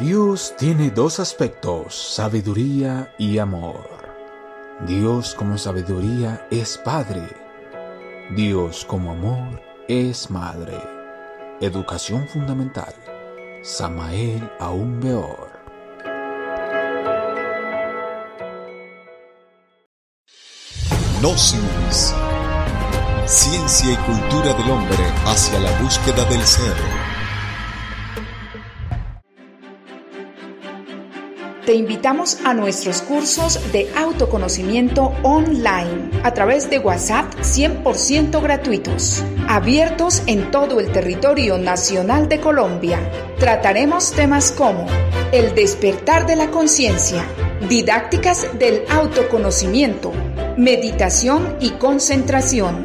Dios tiene dos aspectos, sabiduría y amor. Dios como sabiduría es Padre. Dios como amor es Madre. Educación fundamental. Samael aún peor. Gnosis. Ciencia y cultura del hombre hacia la búsqueda del ser. Te invitamos a nuestros cursos de autoconocimiento online a través de WhatsApp 100% gratuitos, abiertos en todo el territorio nacional de Colombia. Trataremos temas como el despertar de la conciencia, didácticas del autoconocimiento, meditación y concentración,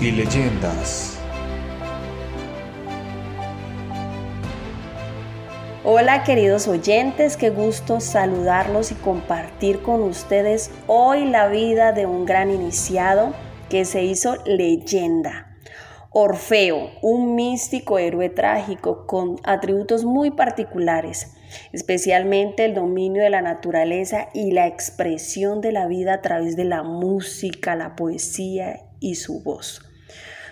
Y leyendas. Hola queridos oyentes, qué gusto saludarlos y compartir con ustedes hoy la vida de un gran iniciado que se hizo leyenda. Orfeo, un místico héroe trágico con atributos muy particulares, especialmente el dominio de la naturaleza y la expresión de la vida a través de la música, la poesía y su voz.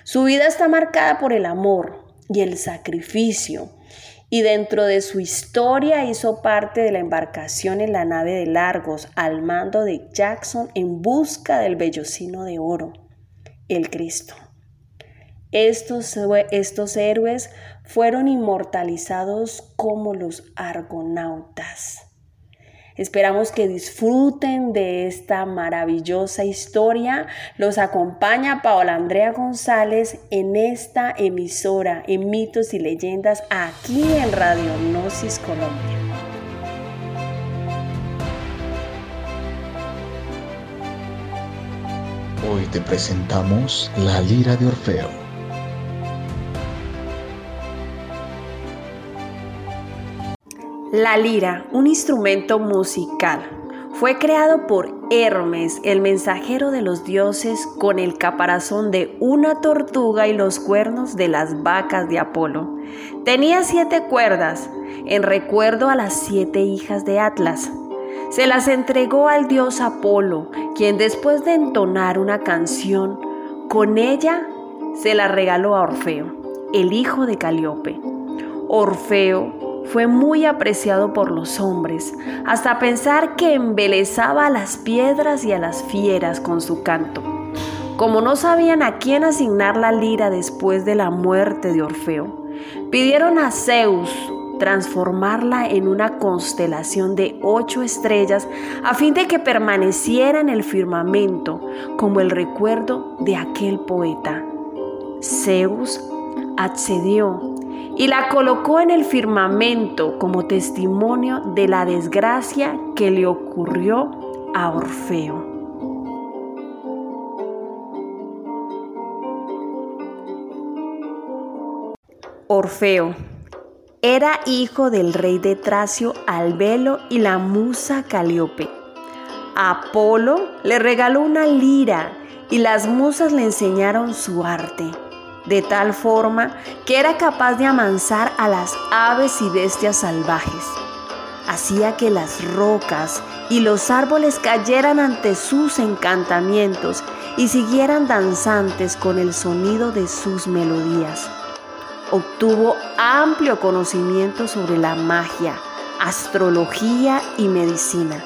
Su vida está marcada por el amor y el sacrificio y dentro de su historia hizo parte de la embarcación en la nave de Largos al mando de Jackson en busca del vellocino de oro, el Cristo. Estos, estos héroes fueron inmortalizados como los argonautas. Esperamos que disfruten de esta maravillosa historia. Los acompaña Paola Andrea González en esta emisora en mitos y leyendas aquí en Radio Gnosis Colombia. Hoy te presentamos La Lira de Orfeo. La lira, un instrumento musical, fue creado por Hermes, el mensajero de los dioses, con el caparazón de una tortuga y los cuernos de las vacas de Apolo. Tenía siete cuerdas, en recuerdo a las siete hijas de Atlas. Se las entregó al dios Apolo, quien después de entonar una canción, con ella se la regaló a Orfeo, el hijo de Calíope. Orfeo fue muy apreciado por los hombres, hasta pensar que embelezaba a las piedras y a las fieras con su canto. Como no sabían a quién asignar la lira después de la muerte de Orfeo, pidieron a Zeus transformarla en una constelación de ocho estrellas a fin de que permaneciera en el firmamento como el recuerdo de aquel poeta. Zeus accedió y la colocó en el firmamento como testimonio de la desgracia que le ocurrió a Orfeo. Orfeo era hijo del rey de Tracio Albelo y la musa Calíope. Apolo le regaló una lira y las musas le enseñaron su arte de tal forma que era capaz de amansar a las aves y bestias salvajes. Hacía que las rocas y los árboles cayeran ante sus encantamientos y siguieran danzantes con el sonido de sus melodías. Obtuvo amplio conocimiento sobre la magia, astrología y medicina.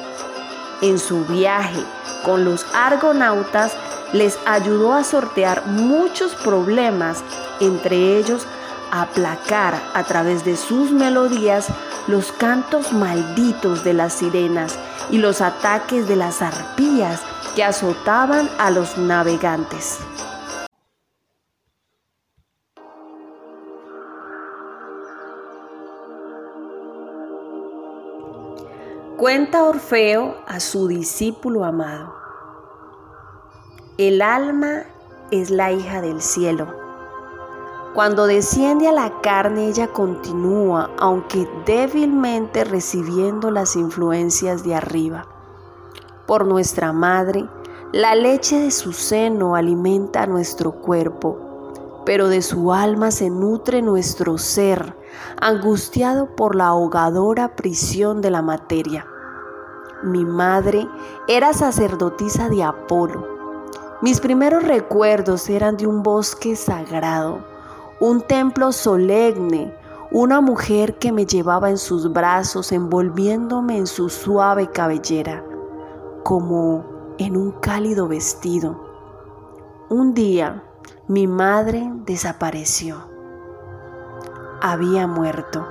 En su viaje con los argonautas les ayudó a sortear muchos problemas, entre ellos aplacar a través de sus melodías los cantos malditos de las sirenas y los ataques de las arpías que azotaban a los navegantes. Cuenta Orfeo a su discípulo amado. El alma es la hija del cielo. Cuando desciende a la carne ella continúa, aunque débilmente recibiendo las influencias de arriba. Por nuestra madre, la leche de su seno alimenta nuestro cuerpo, pero de su alma se nutre nuestro ser, angustiado por la ahogadora prisión de la materia. Mi madre era sacerdotisa de Apolo. Mis primeros recuerdos eran de un bosque sagrado, un templo solemne, una mujer que me llevaba en sus brazos envolviéndome en su suave cabellera, como en un cálido vestido. Un día mi madre desapareció. Había muerto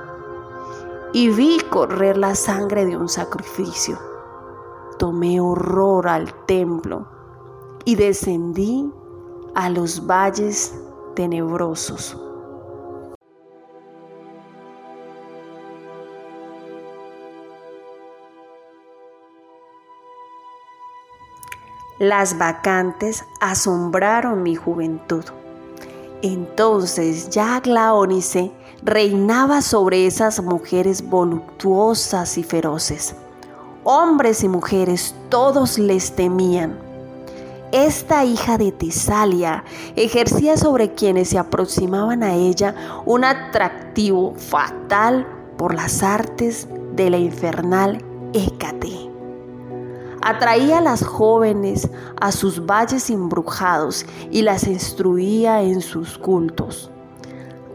y vi correr la sangre de un sacrificio tomé horror al templo y descendí a los valles tenebrosos. Las vacantes asombraron mi juventud. Entonces ya Glaónice reinaba sobre esas mujeres voluptuosas y feroces hombres y mujeres, todos les temían. Esta hija de Tesalia ejercía sobre quienes se aproximaban a ella un atractivo fatal por las artes de la infernal Hécate. Atraía a las jóvenes a sus valles embrujados y las instruía en sus cultos.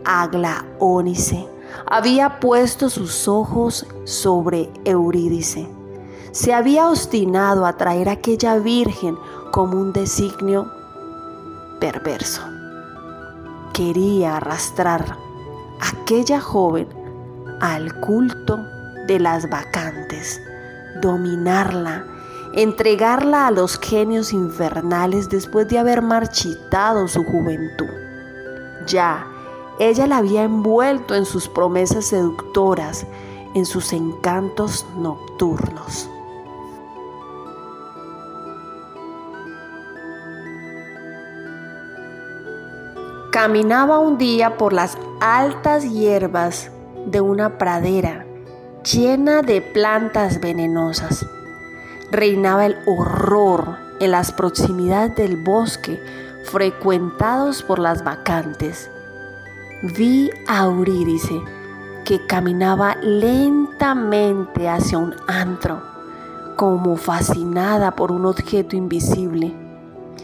Aglaónice había puesto sus ojos sobre Eurídice se había obstinado a traer a aquella virgen como un designio perverso. Quería arrastrar a aquella joven al culto de las vacantes, dominarla, entregarla a los genios infernales después de haber marchitado su juventud. Ya, ella la había envuelto en sus promesas seductoras, en sus encantos nocturnos. Caminaba un día por las altas hierbas de una pradera llena de plantas venenosas. Reinaba el horror en las proximidades del bosque frecuentados por las vacantes. Vi a Eurídice que caminaba lentamente hacia un antro, como fascinada por un objeto invisible.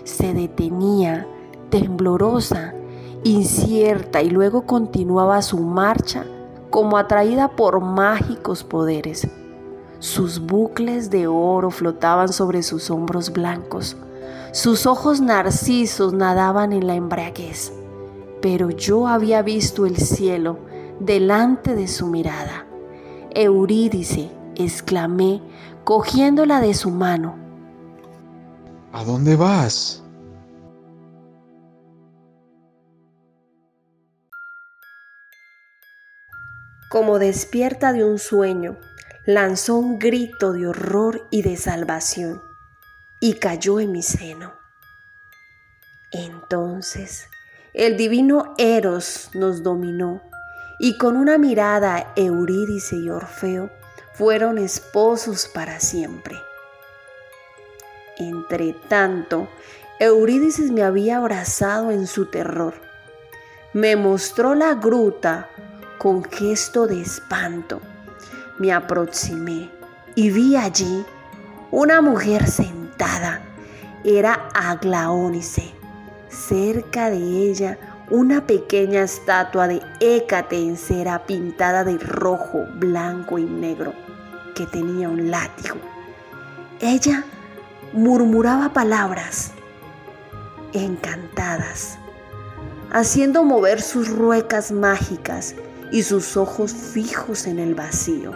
Se detenía, temblorosa, incierta y luego continuaba su marcha como atraída por mágicos poderes. Sus bucles de oro flotaban sobre sus hombros blancos. Sus ojos narcisos nadaban en la embriaguez. Pero yo había visto el cielo delante de su mirada. Eurídice, exclamé, cogiéndola de su mano. ¿A dónde vas? Como despierta de un sueño, lanzó un grito de horror y de salvación y cayó en mi seno. Entonces el divino Eros nos dominó y con una mirada Eurídice y Orfeo fueron esposos para siempre. Entre tanto, Eurídice me había abrazado en su terror. Me mostró la gruta con gesto de espanto me aproximé y vi allí una mujer sentada. Era Aglaónice. Cerca de ella una pequeña estatua de Hécate en cera pintada de rojo, blanco y negro, que tenía un látigo. Ella murmuraba palabras encantadas, haciendo mover sus ruecas mágicas y sus ojos fijos en el vacío.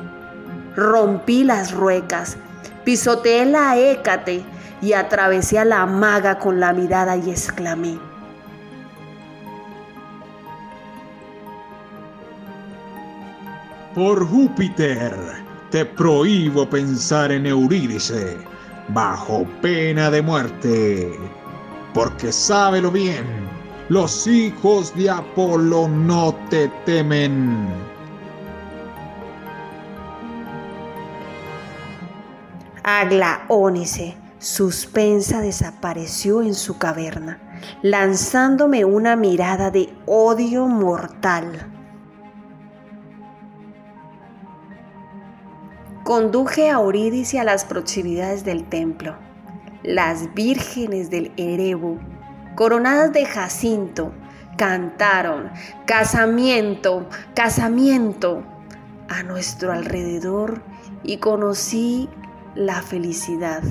Rompí las ruecas, Pisoteé la Hécate y atravesé a la maga con la mirada y exclamé. Por Júpiter, te prohíbo pensar en Eurídice bajo pena de muerte, porque sábelo bien, los hijos de Apolo no te temen. Aglaónice, suspensa, desapareció en su caverna, lanzándome una mirada de odio mortal. Conduje a Eurídice a las proximidades del templo. Las vírgenes del Erebo, coronadas de jacinto, cantaron casamiento, casamiento a nuestro alrededor y conocí la felicidad.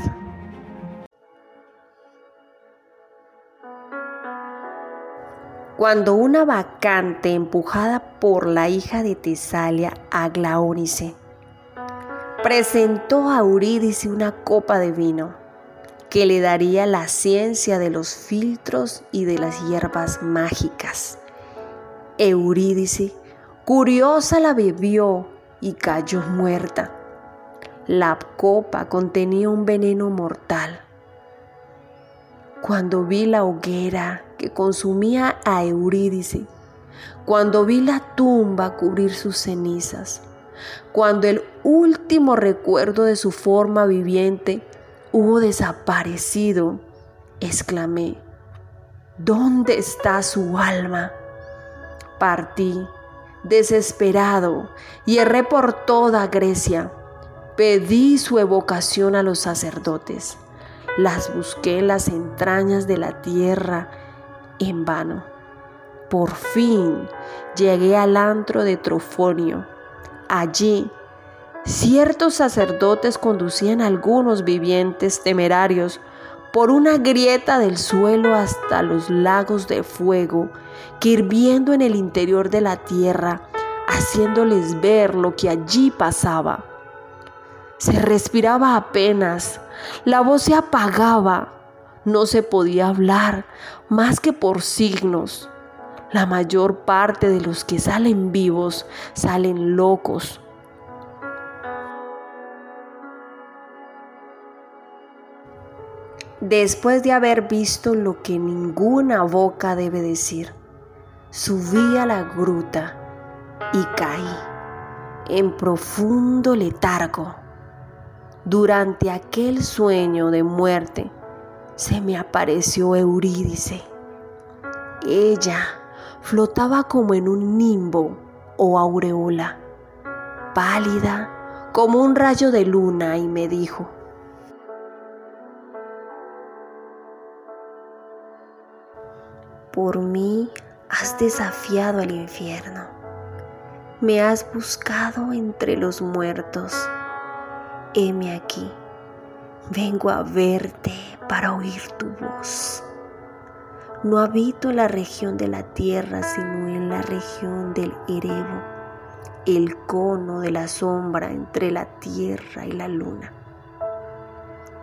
Cuando una vacante empujada por la hija de Tesalia, Aglaónice, presentó a Eurídice una copa de vino que le daría la ciencia de los filtros y de las hierbas mágicas. Eurídice, curiosa, la bebió y cayó muerta. La copa contenía un veneno mortal. Cuando vi la hoguera que consumía a Eurídice, cuando vi la tumba cubrir sus cenizas, cuando el último recuerdo de su forma viviente hubo desaparecido, exclamé, ¿dónde está su alma? Partí, desesperado, y erré por toda Grecia. Pedí su evocación a los sacerdotes. Las busqué en las entrañas de la tierra en vano. Por fin llegué al antro de Trofonio Allí, ciertos sacerdotes conducían a algunos vivientes temerarios por una grieta del suelo hasta los lagos de fuego que hirviendo en el interior de la tierra, haciéndoles ver lo que allí pasaba. Se respiraba apenas, la voz se apagaba, no se podía hablar más que por signos. La mayor parte de los que salen vivos salen locos. Después de haber visto lo que ninguna boca debe decir, subí a la gruta y caí en profundo letargo. Durante aquel sueño de muerte se me apareció Eurídice. Ella flotaba como en un nimbo o aureola, pálida como un rayo de luna y me dijo, por mí has desafiado al infierno, me has buscado entre los muertos, heme aquí, vengo a verte para oír tu voz. No habito en la región de la tierra, sino en la región del Erebo, el cono de la sombra entre la tierra y la luna.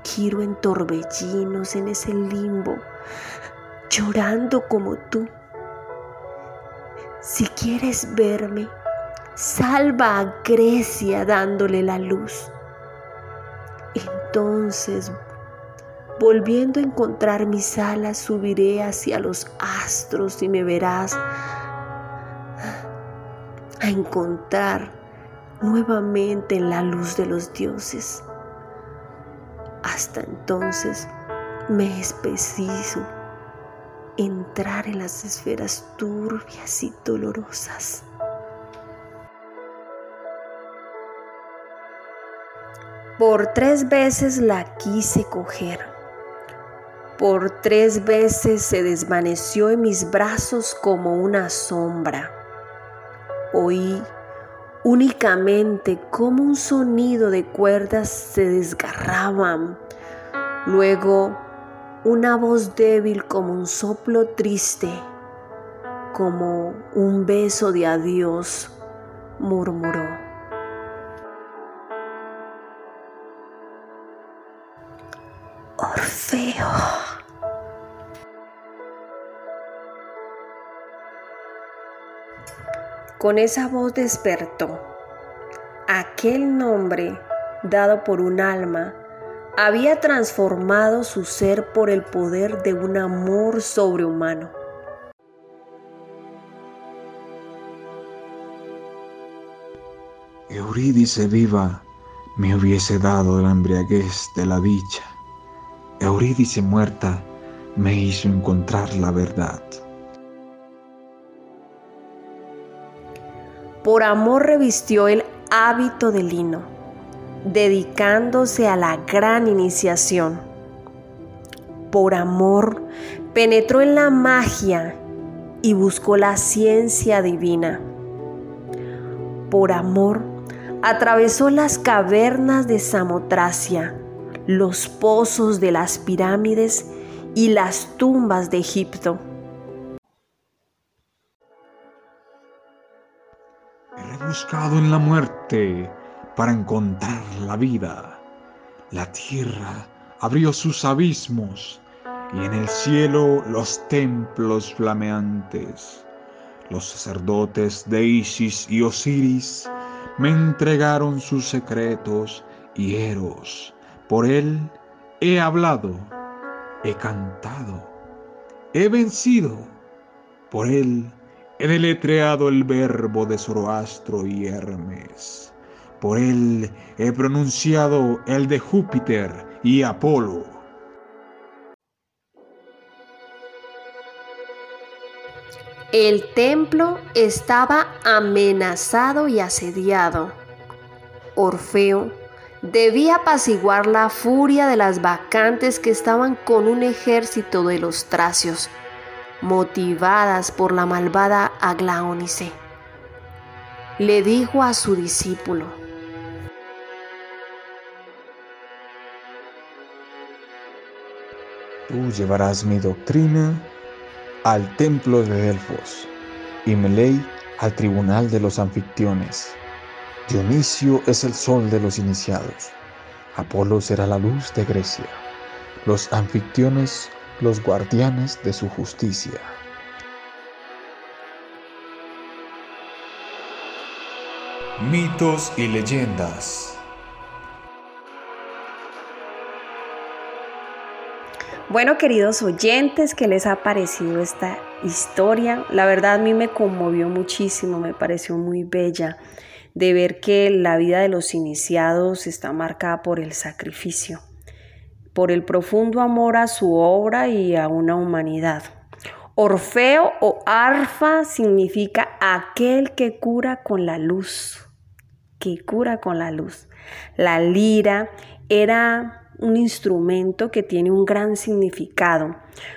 Giro en torbellinos en ese limbo, llorando como tú. Si quieres verme, salva a Grecia dándole la luz. Entonces Volviendo a encontrar mis alas, subiré hacia los astros y me verás a encontrar nuevamente en la luz de los dioses. Hasta entonces me es preciso entrar en las esferas turbias y dolorosas. Por tres veces la quise coger por tres veces se desvaneció en mis brazos como una sombra. Oí únicamente como un sonido de cuerdas se desgarraban. Luego una voz débil como un soplo triste, como un beso de adiós, murmuró. Orfeo. Con esa voz despertó. Aquel nombre, dado por un alma, había transformado su ser por el poder de un amor sobrehumano. Eurídice viva me hubiese dado la embriaguez de la dicha. Eurídice muerta me hizo encontrar la verdad. Por amor revistió el hábito de lino, dedicándose a la gran iniciación. Por amor penetró en la magia y buscó la ciencia divina. Por amor atravesó las cavernas de Samotracia, los pozos de las pirámides y las tumbas de Egipto buscado en la muerte para encontrar la vida. La tierra abrió sus abismos y en el cielo los templos flameantes. Los sacerdotes de Isis y Osiris me entregaron sus secretos y Eros. Por él he hablado, he cantado, he vencido. Por él He deletreado el verbo de Zoroastro y Hermes. Por él he pronunciado el de Júpiter y Apolo. El templo estaba amenazado y asediado. Orfeo debía apaciguar la furia de las vacantes que estaban con un ejército de los tracios motivadas por la malvada Aglaónice. Le dijo a su discípulo, Tú llevarás mi doctrina al templo de Delfos y mi ley al tribunal de los anfictiones. Dionisio es el sol de los iniciados. Apolo será la luz de Grecia. Los anfictiones los guardianes de su justicia. Mitos y leyendas. Bueno, queridos oyentes, ¿qué les ha parecido esta historia? La verdad a mí me conmovió muchísimo, me pareció muy bella de ver que la vida de los iniciados está marcada por el sacrificio por el profundo amor a su obra y a una humanidad. Orfeo o arfa significa aquel que cura con la luz, que cura con la luz. La lira era un instrumento que tiene un gran significado.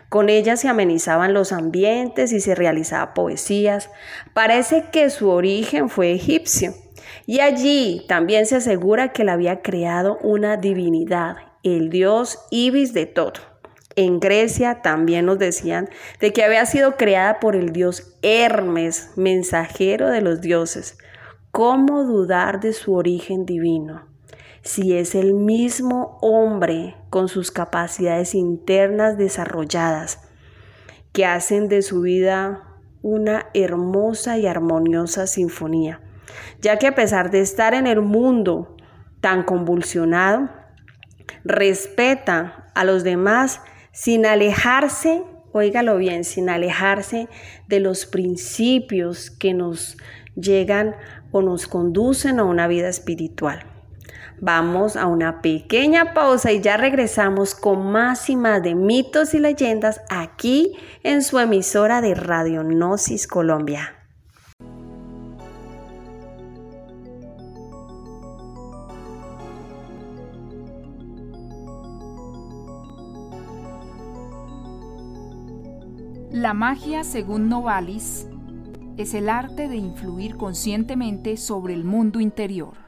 Con ella se amenizaban los ambientes y se realizaba poesías. Parece que su origen fue egipcio. Y allí también se asegura que la había creado una divinidad el dios Ibis de todo. En Grecia también nos decían de que había sido creada por el dios Hermes, mensajero de los dioses. ¿Cómo dudar de su origen divino? Si es el mismo hombre con sus capacidades internas desarrolladas que hacen de su vida una hermosa y armoniosa sinfonía, ya que a pesar de estar en el mundo tan convulsionado, respeta a los demás sin alejarse, óigalo bien, sin alejarse de los principios que nos llegan o nos conducen a una vida espiritual. Vamos a una pequeña pausa y ya regresamos con más y más de mitos y leyendas aquí en su emisora de Radio Gnosis Colombia. La magia, según Novalis, es el arte de influir conscientemente sobre el mundo interior.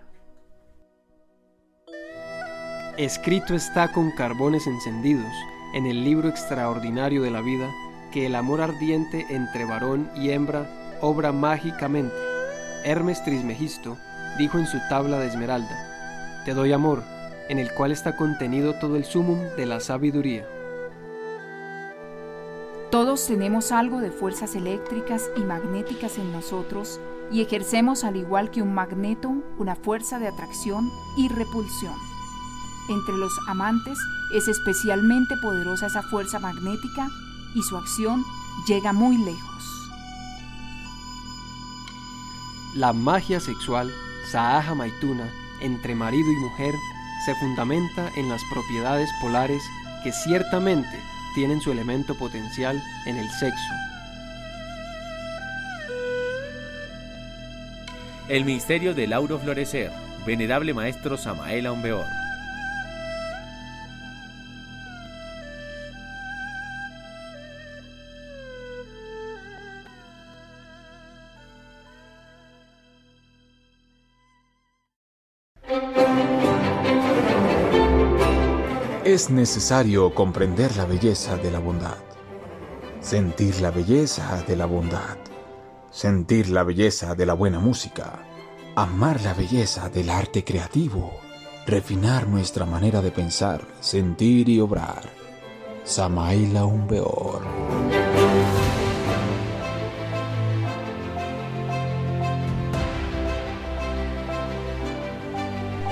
Escrito está con carbones encendidos en el libro extraordinario de la vida que el amor ardiente entre varón y hembra obra mágicamente. Hermes Trismegisto dijo en su tabla de esmeralda, Te doy amor, en el cual está contenido todo el sumum de la sabiduría. Todos tenemos algo de fuerzas eléctricas y magnéticas en nosotros y ejercemos al igual que un magneto una fuerza de atracción y repulsión. Entre los amantes es especialmente poderosa esa fuerza magnética y su acción llega muy lejos. La magia sexual, Saaja Maituna, entre marido y mujer, se fundamenta en las propiedades polares que ciertamente tienen su elemento potencial en el sexo. El misterio del Lauro Florecer, venerable maestro Samael Aumbeor. Es necesario comprender la belleza de la bondad, sentir la belleza de la bondad, sentir la belleza de la buena música, amar la belleza del arte creativo, refinar nuestra manera de pensar, sentir y obrar. Samaila Umbeor.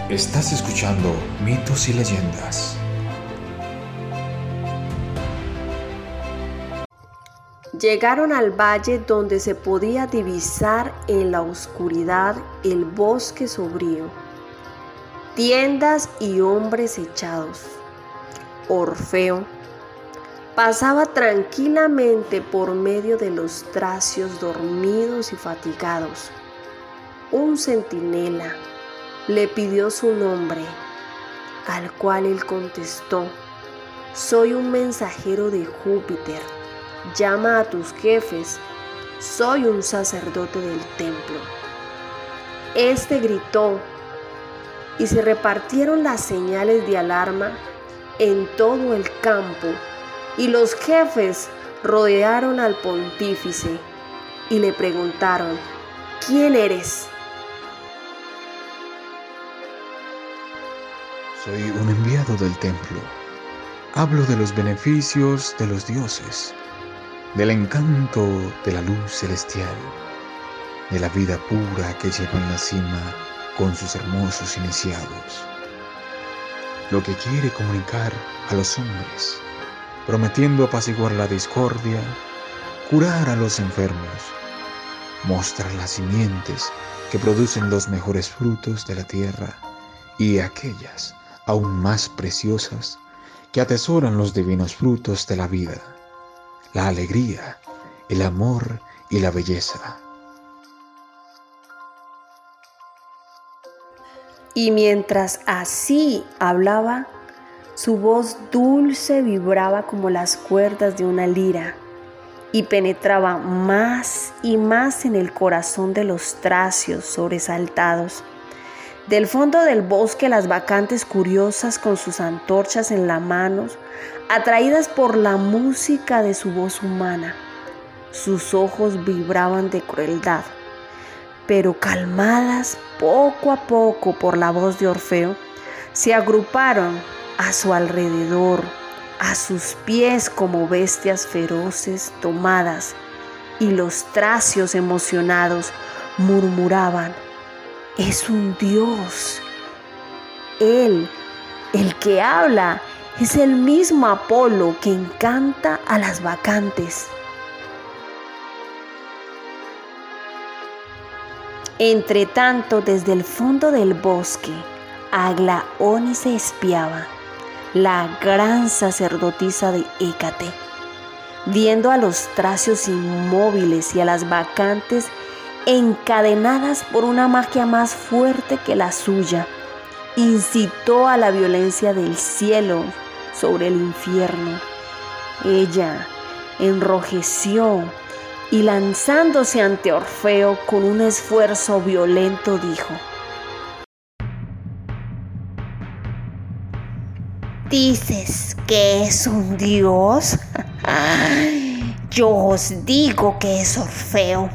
Estás escuchando mitos y leyendas. Llegaron al valle donde se podía divisar en la oscuridad el bosque sombrío, tiendas y hombres echados. Orfeo pasaba tranquilamente por medio de los tracios dormidos y fatigados. Un centinela le pidió su nombre, al cual él contestó, soy un mensajero de Júpiter llama a tus jefes, soy un sacerdote del templo. Este gritó y se repartieron las señales de alarma en todo el campo y los jefes rodearon al pontífice y le preguntaron, ¿quién eres? Soy un enviado del templo. Hablo de los beneficios de los dioses del encanto de la luz celestial, de la vida pura que lleva en la cima con sus hermosos iniciados. Lo que quiere comunicar a los hombres, prometiendo apaciguar la discordia, curar a los enfermos, mostrar las simientes que producen los mejores frutos de la tierra y aquellas aún más preciosas que atesoran los divinos frutos de la vida la alegría, el amor y la belleza. Y mientras así hablaba, su voz dulce vibraba como las cuerdas de una lira y penetraba más y más en el corazón de los tracios sobresaltados. Del fondo del bosque las vacantes curiosas con sus antorchas en las manos atraídas por la música de su voz humana. Sus ojos vibraban de crueldad, pero calmadas poco a poco por la voz de Orfeo, se agruparon a su alrededor, a sus pies como bestias feroces tomadas, y los tracios emocionados murmuraban, es un Dios. Él, el que habla, es el mismo Apolo que encanta a las vacantes. Entre tanto, desde el fondo del bosque, se espiaba, la gran sacerdotisa de Hécate, viendo a los tracios inmóviles y a las vacantes encadenadas por una magia más fuerte que la suya, incitó a la violencia del cielo sobre el infierno. Ella enrojeció y lanzándose ante Orfeo con un esfuerzo violento dijo, ¿Dices que es un dios? Yo os digo que es Orfeo,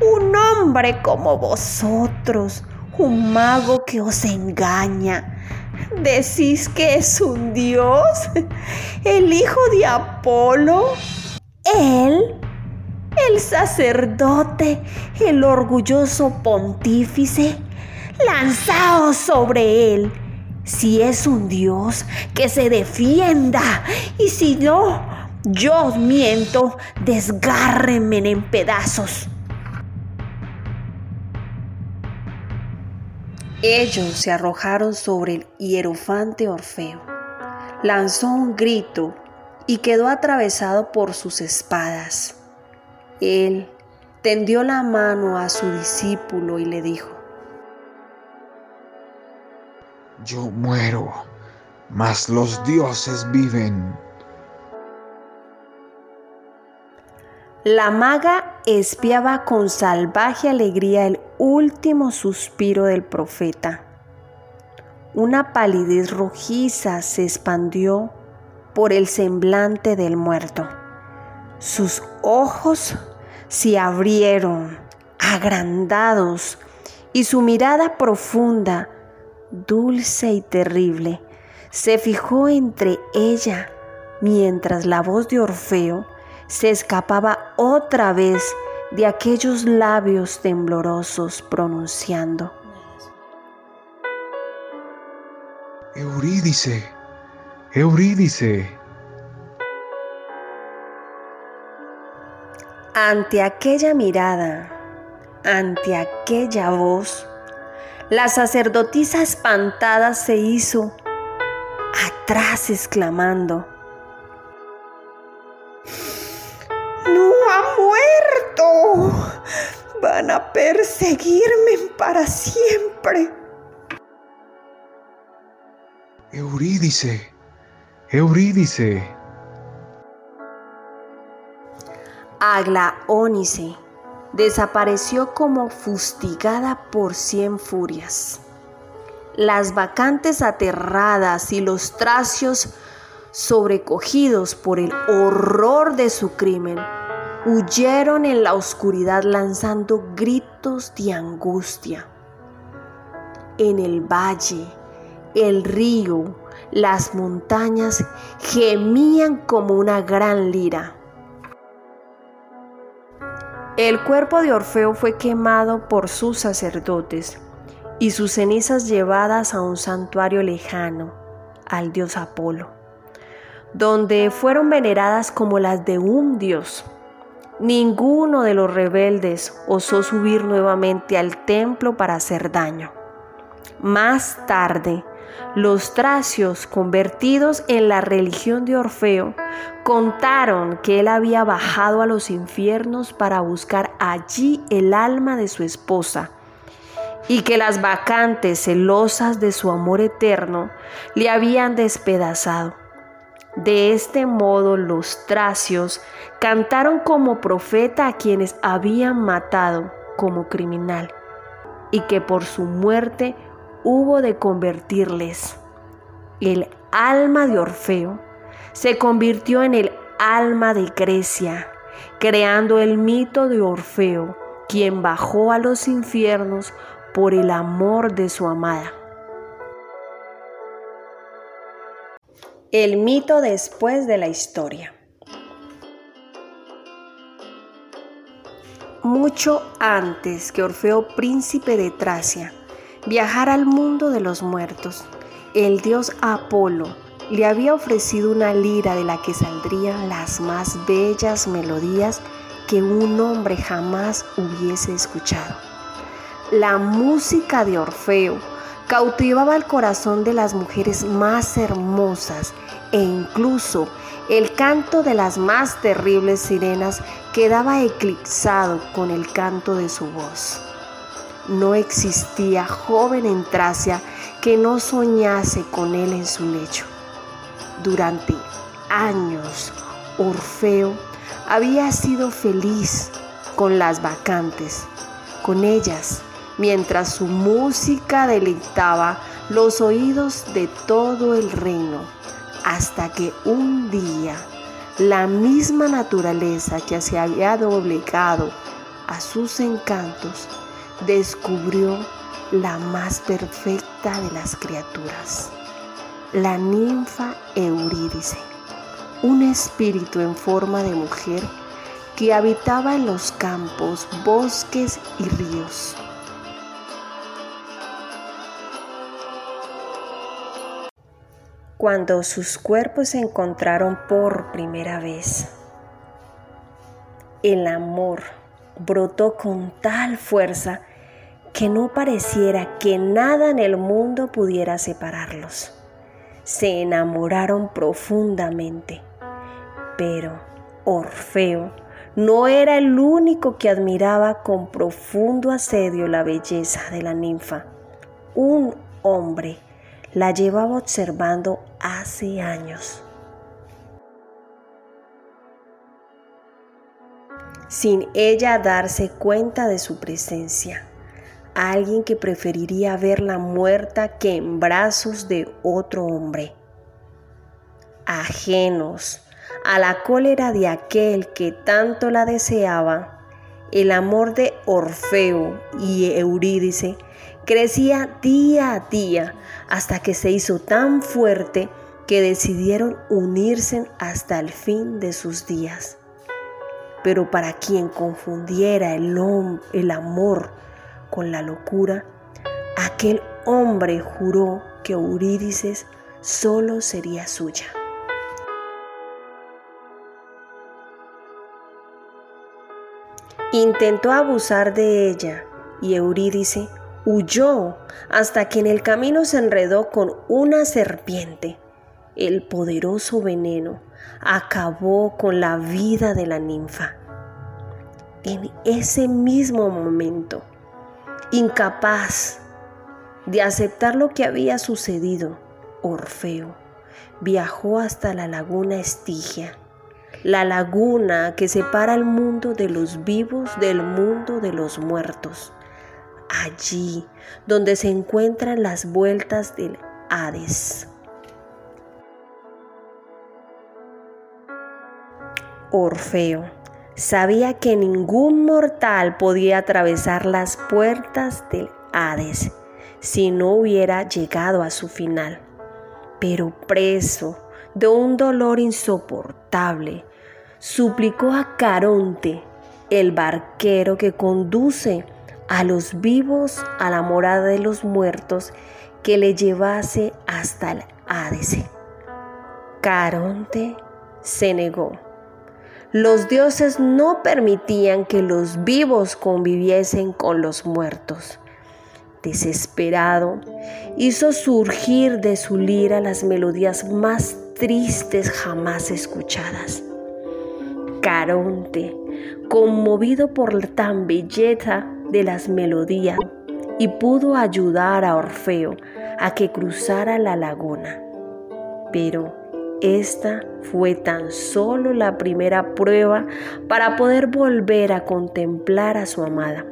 un hombre como vosotros, un mago que os engaña, ¿Decís que es un dios? ¿El hijo de Apolo? ¿Él? ¿El sacerdote? ¿El orgulloso pontífice? Lanzaos sobre él. Si es un dios, que se defienda. Y si no, yo os miento, desgárrenme en pedazos. Ellos se arrojaron sobre el hierofante Orfeo. Lanzó un grito y quedó atravesado por sus espadas. Él tendió la mano a su discípulo y le dijo, Yo muero, mas los dioses viven. La maga espiaba con salvaje alegría el último suspiro del profeta. Una palidez rojiza se expandió por el semblante del muerto. Sus ojos se abrieron, agrandados, y su mirada profunda, dulce y terrible, se fijó entre ella, mientras la voz de Orfeo se escapaba otra vez de aquellos labios temblorosos pronunciando. Eurídice, Eurídice. Ante aquella mirada, ante aquella voz, la sacerdotisa espantada se hizo atrás exclamando, van a perseguirme para siempre. Eurídice, Eurídice. Aglaónice desapareció como fustigada por cien furias. Las vacantes aterradas y los tracios sobrecogidos por el horror de su crimen huyeron en la oscuridad lanzando gritos de angustia. En el valle, el río, las montañas gemían como una gran lira. El cuerpo de Orfeo fue quemado por sus sacerdotes y sus cenizas llevadas a un santuario lejano, al dios Apolo, donde fueron veneradas como las de un dios. Ninguno de los rebeldes osó subir nuevamente al templo para hacer daño. Más tarde, los tracios, convertidos en la religión de Orfeo, contaron que él había bajado a los infiernos para buscar allí el alma de su esposa y que las vacantes celosas de su amor eterno le habían despedazado. De este modo los tracios cantaron como profeta a quienes habían matado como criminal y que por su muerte hubo de convertirles. El alma de Orfeo se convirtió en el alma de Grecia, creando el mito de Orfeo, quien bajó a los infiernos por el amor de su amada. El mito después de la historia. Mucho antes que Orfeo, príncipe de Tracia, viajara al mundo de los muertos, el dios Apolo le había ofrecido una lira de la que saldrían las más bellas melodías que un hombre jamás hubiese escuchado. La música de Orfeo cautivaba el corazón de las mujeres más hermosas e incluso el canto de las más terribles sirenas quedaba eclipsado con el canto de su voz. No existía joven en Tracia que no soñase con él en su lecho. Durante años, Orfeo había sido feliz con las vacantes, con ellas mientras su música deleitaba los oídos de todo el reino, hasta que un día la misma naturaleza que se había doblegado a sus encantos descubrió la más perfecta de las criaturas, la ninfa Eurídice, un espíritu en forma de mujer que habitaba en los campos, bosques y ríos. Cuando sus cuerpos se encontraron por primera vez, el amor brotó con tal fuerza que no pareciera que nada en el mundo pudiera separarlos. Se enamoraron profundamente, pero Orfeo no era el único que admiraba con profundo asedio la belleza de la ninfa. Un hombre la llevaba observando hace años. Sin ella darse cuenta de su presencia. Alguien que preferiría verla muerta que en brazos de otro hombre. Ajenos a la cólera de aquel que tanto la deseaba, el amor de Orfeo y Eurídice crecía día a día hasta que se hizo tan fuerte que decidieron unirse hasta el fin de sus días. Pero para quien confundiera el, el amor con la locura, aquel hombre juró que Eurídice solo sería suya. Intentó abusar de ella y Eurídice huyó hasta que en el camino se enredó con una serpiente. El poderoso veneno acabó con la vida de la ninfa. En ese mismo momento, incapaz de aceptar lo que había sucedido, Orfeo viajó hasta la laguna Estigia, la laguna que separa el mundo de los vivos del mundo de los muertos allí donde se encuentran las vueltas del Hades. Orfeo sabía que ningún mortal podía atravesar las puertas del Hades si no hubiera llegado a su final. Pero preso de un dolor insoportable, suplicó a Caronte, el barquero que conduce a los vivos a la morada de los muertos que le llevase hasta el Hades. Caronte se negó. Los dioses no permitían que los vivos conviviesen con los muertos. Desesperado, hizo surgir de su lira las melodías más tristes jamás escuchadas. Caronte, conmovido por tan belleza de las melodías y pudo ayudar a Orfeo a que cruzara la laguna. Pero esta fue tan solo la primera prueba para poder volver a contemplar a su amada.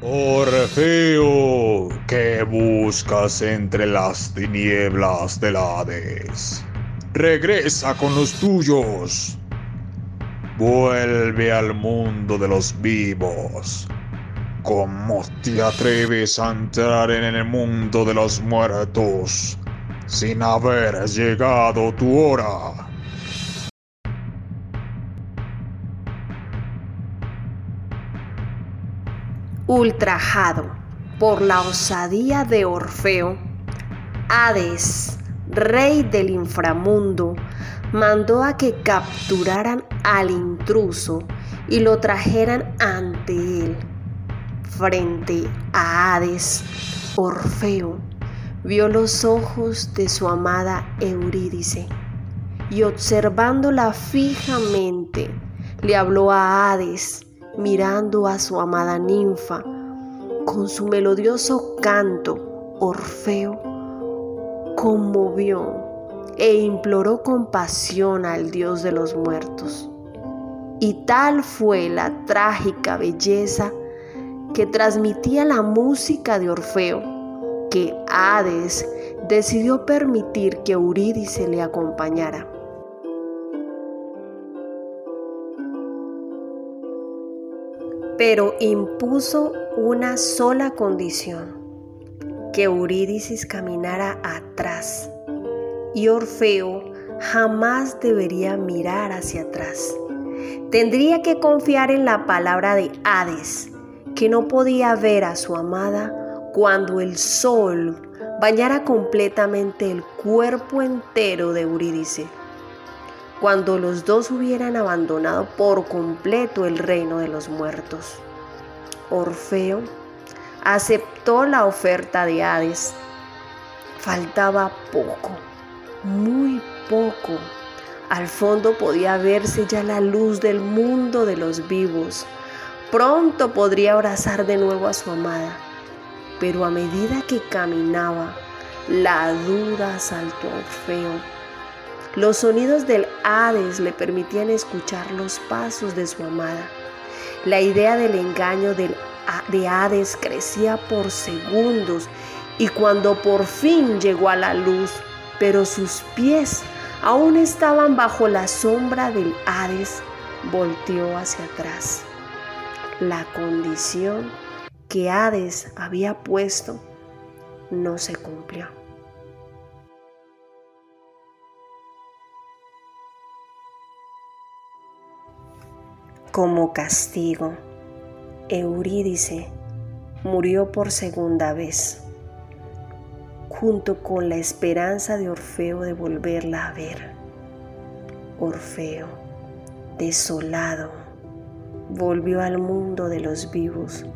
Orfeo, ¿qué buscas entre las tinieblas del Hades? Regresa con los tuyos. Vuelve al mundo de los vivos. ¿Cómo te atreves a entrar en el mundo de los muertos sin haber llegado tu hora? Ultrajado por la osadía de Orfeo, Hades rey del inframundo, mandó a que capturaran al intruso y lo trajeran ante él. Frente a Hades, Orfeo vio los ojos de su amada Eurídice y observándola fijamente, le habló a Hades, mirando a su amada ninfa. Con su melodioso canto, Orfeo conmovió e imploró compasión al Dios de los muertos. Y tal fue la trágica belleza que transmitía la música de Orfeo, que Hades decidió permitir que Eurídice le acompañara. pero impuso una sola condición, que Eurídice caminara atrás y Orfeo jamás debería mirar hacia atrás. Tendría que confiar en la palabra de Hades, que no podía ver a su amada cuando el sol bañara completamente el cuerpo entero de Eurídice. Cuando los dos hubieran abandonado por completo el reino de los muertos. Orfeo aceptó la oferta de Hades. Faltaba poco muy poco. Al fondo podía verse ya la luz del mundo de los vivos. Pronto podría abrazar de nuevo a su amada. Pero a medida que caminaba, la duda asaltó a Orfeo. Los sonidos del Hades le permitían escuchar los pasos de su amada. La idea del engaño del, de Hades crecía por segundos y cuando por fin llegó a la luz, pero sus pies aún estaban bajo la sombra del Hades, volteó hacia atrás. La condición que Hades había puesto no se cumplió. Como castigo, Eurídice murió por segunda vez junto con la esperanza de Orfeo de volverla a ver. Orfeo, desolado, volvió al mundo de los vivos,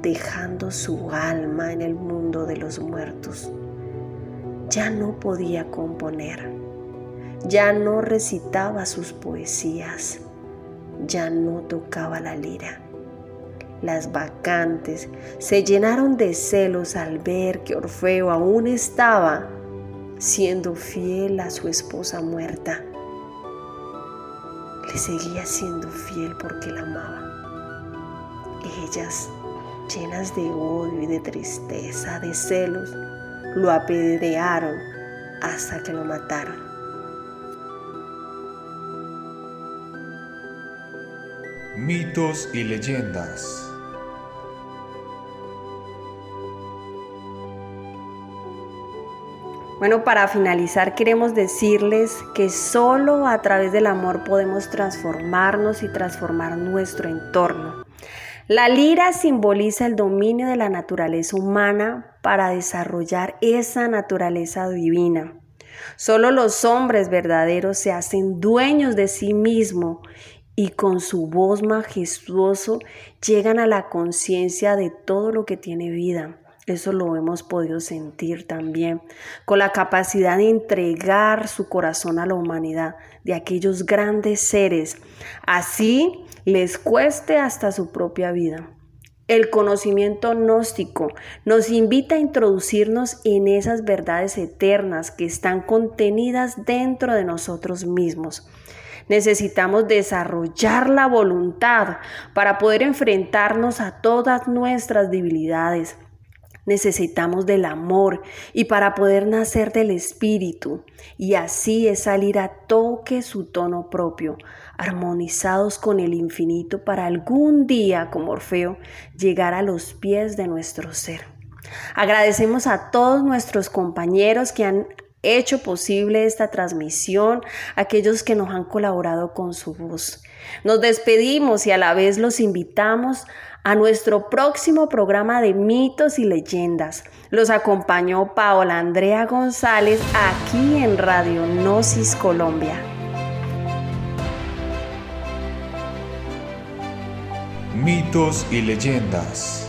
dejando su alma en el mundo de los muertos. Ya no podía componer, ya no recitaba sus poesías, ya no tocaba la lira las vacantes se llenaron de celos al ver que Orfeo aún estaba siendo fiel a su esposa muerta. Le seguía siendo fiel porque la amaba. Ellas, llenas de odio y de tristeza, de celos, lo apedrearon hasta que lo mataron. Mitos y leyendas. Bueno, para finalizar queremos decirles que solo a través del amor podemos transformarnos y transformar nuestro entorno. La lira simboliza el dominio de la naturaleza humana para desarrollar esa naturaleza divina. Solo los hombres verdaderos se hacen dueños de sí mismos y con su voz majestuoso llegan a la conciencia de todo lo que tiene vida. Eso lo hemos podido sentir también con la capacidad de entregar su corazón a la humanidad, de aquellos grandes seres. Así les cueste hasta su propia vida. El conocimiento gnóstico nos invita a introducirnos en esas verdades eternas que están contenidas dentro de nosotros mismos. Necesitamos desarrollar la voluntad para poder enfrentarnos a todas nuestras debilidades necesitamos del amor y para poder nacer del Espíritu y así es salir a toque su tono propio, armonizados con el infinito para algún día, como Orfeo, llegar a los pies de nuestro ser. Agradecemos a todos nuestros compañeros que han hecho posible esta transmisión, aquellos que nos han colaborado con su voz. Nos despedimos y a la vez los invitamos a nuestro próximo programa de mitos y leyendas. Los acompañó Paola Andrea González aquí en Radio Gnosis Colombia. Mitos y leyendas.